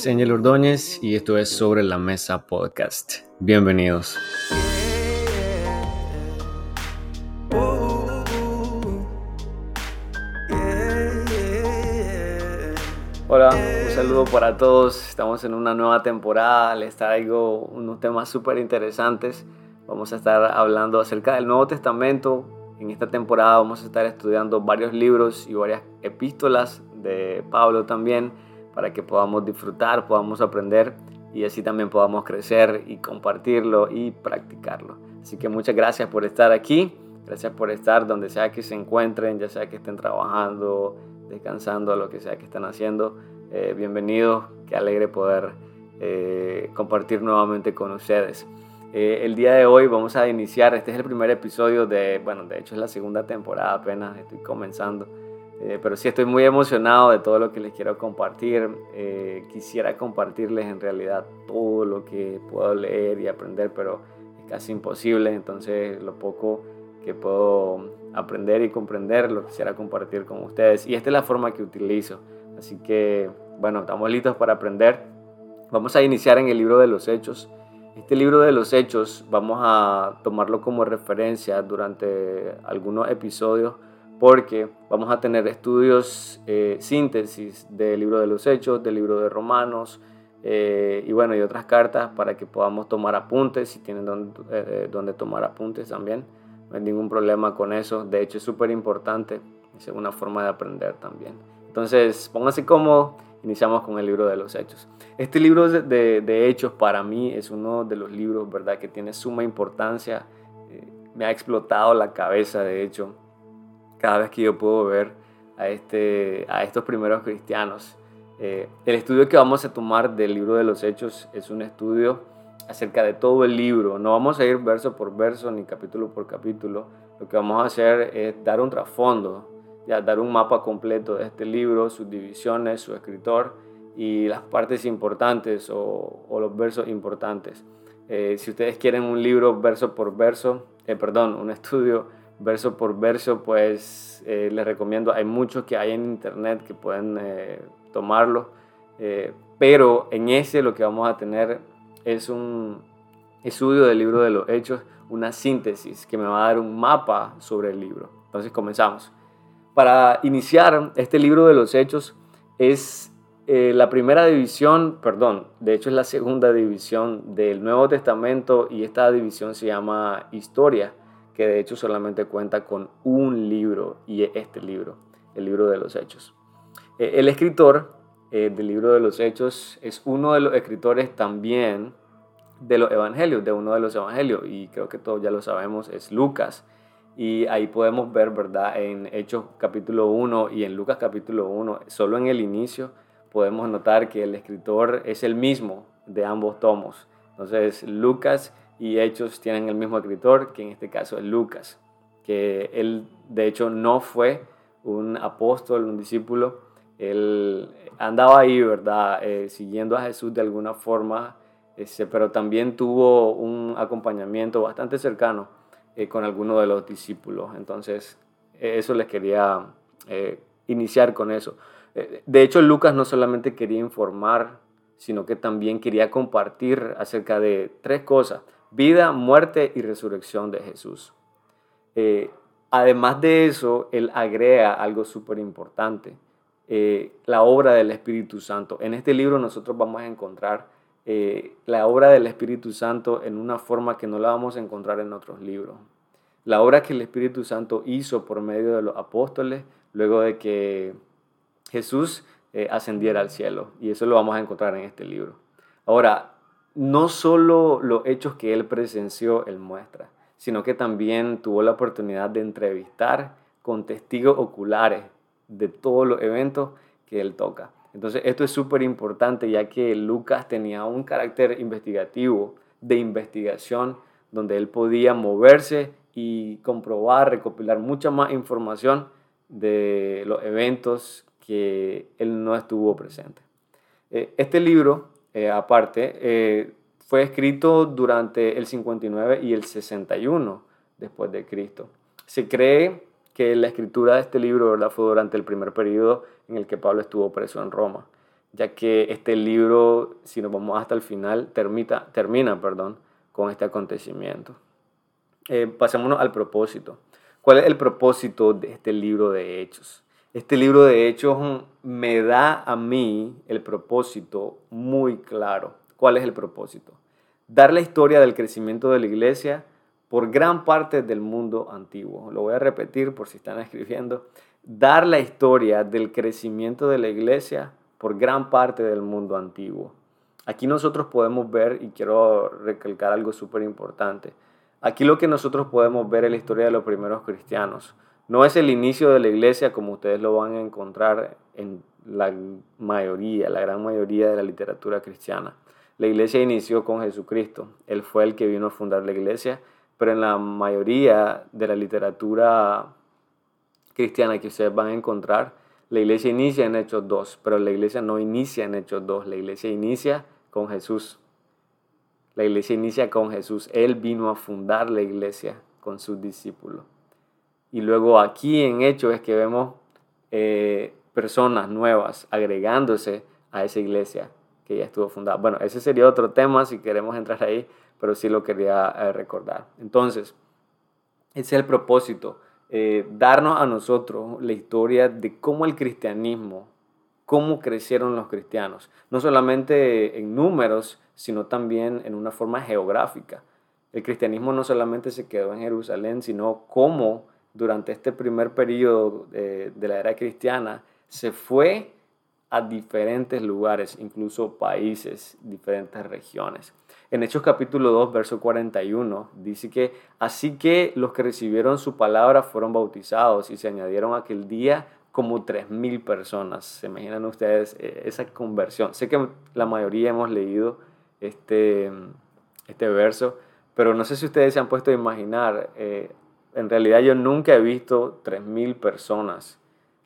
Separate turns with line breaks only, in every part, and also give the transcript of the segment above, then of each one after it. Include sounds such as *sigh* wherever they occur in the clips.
es Angel Ordóñez y esto es Sobre la Mesa Podcast. Bienvenidos. Hola, un saludo para todos. Estamos en una nueva temporada. Les traigo unos temas súper interesantes. Vamos a estar hablando acerca del Nuevo Testamento. En esta temporada vamos a estar estudiando varios libros y varias epístolas de Pablo también para que podamos disfrutar, podamos aprender y así también podamos crecer y compartirlo y practicarlo. Así que muchas gracias por estar aquí. Gracias por estar donde sea que se encuentren, ya sea que estén trabajando, descansando, lo que sea que estén haciendo. Eh, bienvenidos, qué alegre poder eh, compartir nuevamente con ustedes. Eh, el día de hoy vamos a iniciar, este es el primer episodio de, bueno, de hecho es la segunda temporada apenas, estoy comenzando, pero sí estoy muy emocionado de todo lo que les quiero compartir. quisiera compartirles en realidad todo lo que puedo leer y aprender, pero es casi imposible, entonces lo poco que puedo aprender y comprender, lo quisiera compartir con ustedes. Y esta es la forma que utilizo. Así que, bueno, estamos listos para aprender. Vamos a iniciar en el libro de los Hechos. Este libro de los Hechos vamos a tomarlo como referencia durante algunos episodios porque vamos a tener estudios, eh, síntesis del libro de los Hechos, del libro de Romanos eh, y bueno, y otras cartas para que podamos tomar apuntes, si tienen eh, donde tomar apuntes también no hay ningún problema con eso. De hecho, es súper importante. Es una forma de aprender también. Entonces, pónganse cómodo. Iniciamos con el libro de los Hechos. Este libro de, Hechos para mí es uno de los libros, ¿verdad?, que tiene suma importancia. Me ha explotado la cabeza, de hecho, cada vez que yo puedo ver a, este, a estos primeros cristianos. Eh, el estudio que vamos a tomar del libro de los Hechos es un estudio acerca de todo el libro. No vamos a ir verso por verso ni capítulo por capítulo. Lo que vamos a hacer es dar un trasfondo, ya dar un mapa completo de este libro, sus divisiones, su escritor y las partes importantes o, los versos importantes. Eh, si ustedes quieren un libro verso por verso, eh, perdón, un estudio verso por verso, pues eh, les recomiendo, hay muchos que hay en internet que pueden tomarlo, pero en ese lo que vamos a tener es un estudio del libro de los hechos, una síntesis que me va a dar un mapa sobre el libro. Entonces comenzamos. Para iniciar, este libro de los hechos es eh, la primera división, perdón, de hecho es la segunda división del Nuevo Testamento y esta división se llama historia, de hecho solamente cuenta con un libro y este libro, el libro de los hechos. Eh, el escritor eh, del libro de los Hechos es uno de los escritores también de los evangelios, de uno de los evangelios, y creo que todos ya lo sabemos, es Lucas. Y ahí podemos ver, ¿verdad? En Hechos capítulo 1 y en Lucas capítulo 1, solo en el inicio podemos notar que el escritor es el mismo de ambos tomos. Entonces, Lucas y Hechos tienen el mismo escritor, que en este caso es Lucas, que él de hecho no fue un apóstol, un discípulo, él andaba ahí, ¿verdad? Eh, siguiendo a Jesús de alguna forma, ese, pero también tuvo un acompañamiento bastante cercano eh, con algunos de los discípulos. Entonces, eso les quería eh, iniciar con eso. de hecho, Lucas no solamente quería informar, sino que también quería compartir acerca de tres cosas, vida, muerte y resurrección de Jesús. además de eso, él agrega algo súper importante eh, la obra del Espíritu Santo. En este libro nosotros vamos a encontrar eh, la obra del Espíritu Santo en una forma que no la vamos a encontrar en otros libros. La obra que el Espíritu Santo hizo por medio de los apóstoles luego de que Jesús eh, ascendiera al cielo. Y eso lo vamos a encontrar en este libro. Ahora, no solo los hechos que él presenció, él muestra, sino que también tuvo la oportunidad de entrevistar con testigos oculares de todos los eventos que él toca. Entonces esto es súper importante ya que Lucas tenía un carácter investigativo, de investigación, donde él podía moverse y comprobar, recopilar mucha más información de los eventos que él no estuvo presente. Eh, este libro, eh, aparte, eh, fue escrito durante el 59 y el 61 después de Cristo. Se cree que la escritura de este libro fue durante el primer periodo en el que Pablo estuvo preso en Roma. ya que este libro, si nos vamos hasta el final, termina perdón, con este acontecimiento. Eh, pasémonos al propósito. ¿Cuál es el propósito de este libro de Hechos? Este libro de Hechos me da a mí el propósito muy claro. ¿Cuál es el propósito? Dar la historia del crecimiento de la iglesia por gran parte del mundo antiguo. Lo voy a repetir por si están *laughs* escribiendo. Dar la historia del crecimiento de la iglesia por gran parte del mundo antiguo. Aquí nosotros podemos ver, y quiero recalcar algo súper importante, Aquí lo que nosotros podemos ver es la historia de los primeros cristianos. No es el inicio de la iglesia como ustedes lo van a encontrar en la mayoría, la gran mayoría de la literatura cristiana. La iglesia inició con Jesucristo. Él fue el que vino a fundar la iglesia, pero en la mayoría de la literatura cristiana que ustedes van a encontrar, la iglesia inicia en Hechos 2, pero la iglesia no inicia en Hechos 2, la iglesia inicia con Jesús. La iglesia inicia con Jesús. Él vino a fundar la iglesia con sus discípulos. Y luego aquí en Hechos es que vemos eh, personas nuevas agregándose a esa iglesia que ya estuvo fundada. Bueno, ese sería otro tema si queremos entrar ahí, pero sí lo quería eh, recordar. Entonces, ese es el propósito, eh, darnos a nosotros la historia de cómo el cristianismo, cómo crecieron los cristianos, no solamente en números, sino también en una forma geográfica. El cristianismo no solamente se quedó en Jerusalén, sino cómo durante este primer periodo de, la era cristiana se fue a diferentes lugares, incluso países, diferentes regiones. En Hechos capítulo 2, verso 41, dice que así que los que recibieron su palabra fueron bautizados y se añadieron aquel día como 3.000 personas. ¿Se imaginan ustedes eh, esa conversión? Sé que la mayoría hemos leído este, este verso, pero no sé si ustedes se han puesto a imaginar, eh, en realidad yo nunca he visto 3.000 personas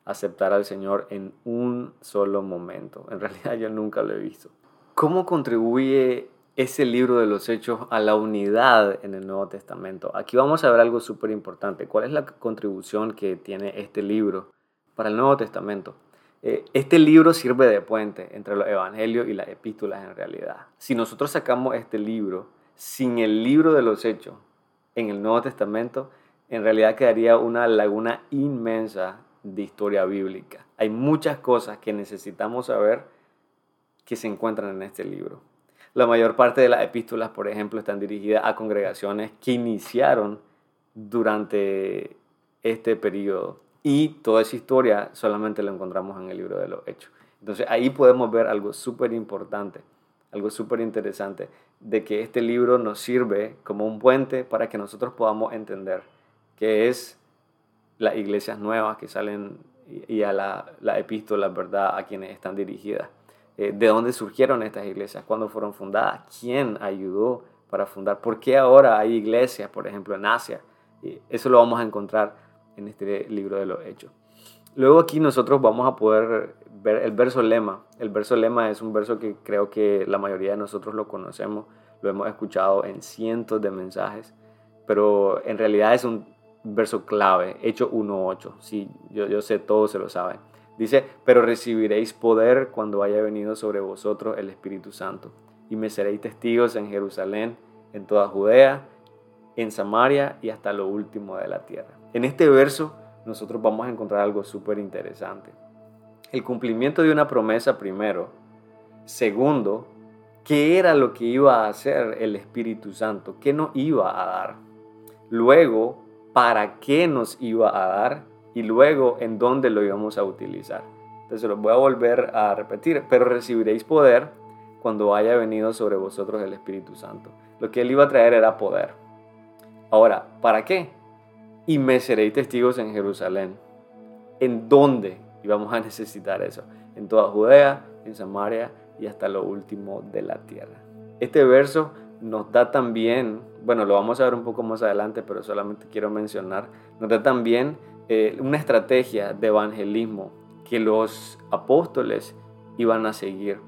aceptar al Señor en un solo momento. En realidad yo nunca lo he visto. ¿Cómo contribuye ese libro de los hechos a la unidad en el Nuevo Testamento? Aquí vamos a ver algo súper importante. ¿Cuál es la contribución que tiene este libro para el Nuevo Testamento? Eh, este libro sirve de puente entre los evangelios y las epístolas en realidad. Si nosotros sacamos este libro sin el libro de los hechos en el Nuevo Testamento, en realidad quedaría una laguna inmensa de historia bíblica. Hay muchas cosas que necesitamos saber que se encuentran en este libro. La mayor parte de las epístolas, por ejemplo, están dirigidas a congregaciones que iniciaron durante este periodo y toda esa historia solamente la encontramos en el libro de los Hechos. Entonces ahí podemos ver algo súper importante, algo súper interesante, de que este libro nos sirve como un puente para que nosotros podamos entender qué es las iglesias nuevas que salen y a la, la epístola, ¿verdad?, a quienes están dirigidas. Eh, ¿De dónde surgieron estas iglesias? ¿Cuándo fueron fundadas? ¿Quién ayudó para fundar? ¿Por qué ahora hay iglesias, por ejemplo, en Asia? Eso lo vamos a encontrar en este libro de los Hechos. Luego aquí nosotros vamos a poder ver el verso lema. El verso lema es un verso que creo que la mayoría de nosotros lo conocemos, lo hemos escuchado en cientos de mensajes, pero en realidad es un verso clave, Hecho 1.8. Sí, yo, yo sé, todos se lo saben. Dice, pero recibiréis poder cuando haya venido sobre vosotros el Espíritu Santo, y me seréis testigos en Jerusalén, en toda Judea, en Samaria y hasta lo último de la tierra. En este verso nosotros vamos a encontrar algo súper interesante. El cumplimiento de una promesa primero. Segundo, ¿qué era lo que iba a hacer el Espíritu Santo? ¿Qué nos iba a dar? Luego, ¿para qué nos iba a dar? Y luego, ¿en dónde lo íbamos a utilizar? Entonces lo voy a volver a repetir, pero recibiréis poder cuando haya venido sobre vosotros el Espíritu Santo. Lo que él iba a traer era poder. Ahora, ¿para qué? y me seréis testigos en Jerusalén. ¿En dónde íbamos a necesitar eso? En toda Judea, en Samaria y hasta lo último de la tierra. Este verso nos da también, bueno, lo vamos a ver un poco más adelante, pero solamente quiero mencionar, nos da también eh, una estrategia de evangelismo que los apóstoles iban a seguir.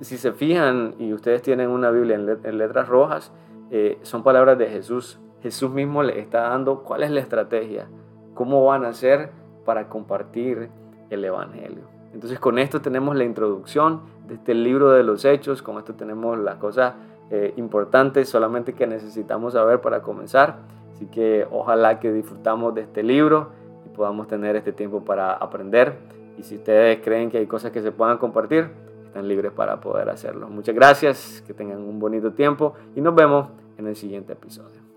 Si se fijan y ustedes tienen una Biblia en, letras rojas, eh, son palabras de Jesús Jesús mismo le está dando cuál es la estrategia, cómo van a hacer para compartir el Evangelio. Entonces con esto tenemos la introducción de este libro de los hechos, con esto tenemos las cosas eh, importantes solamente que necesitamos saber para comenzar. Así que ojalá que disfrutamos de este libro y podamos tener este tiempo para aprender. Y si ustedes creen que hay cosas que se puedan compartir, están libres para poder hacerlo. Muchas gracias, que tengan un bonito tiempo y nos vemos en el siguiente episodio.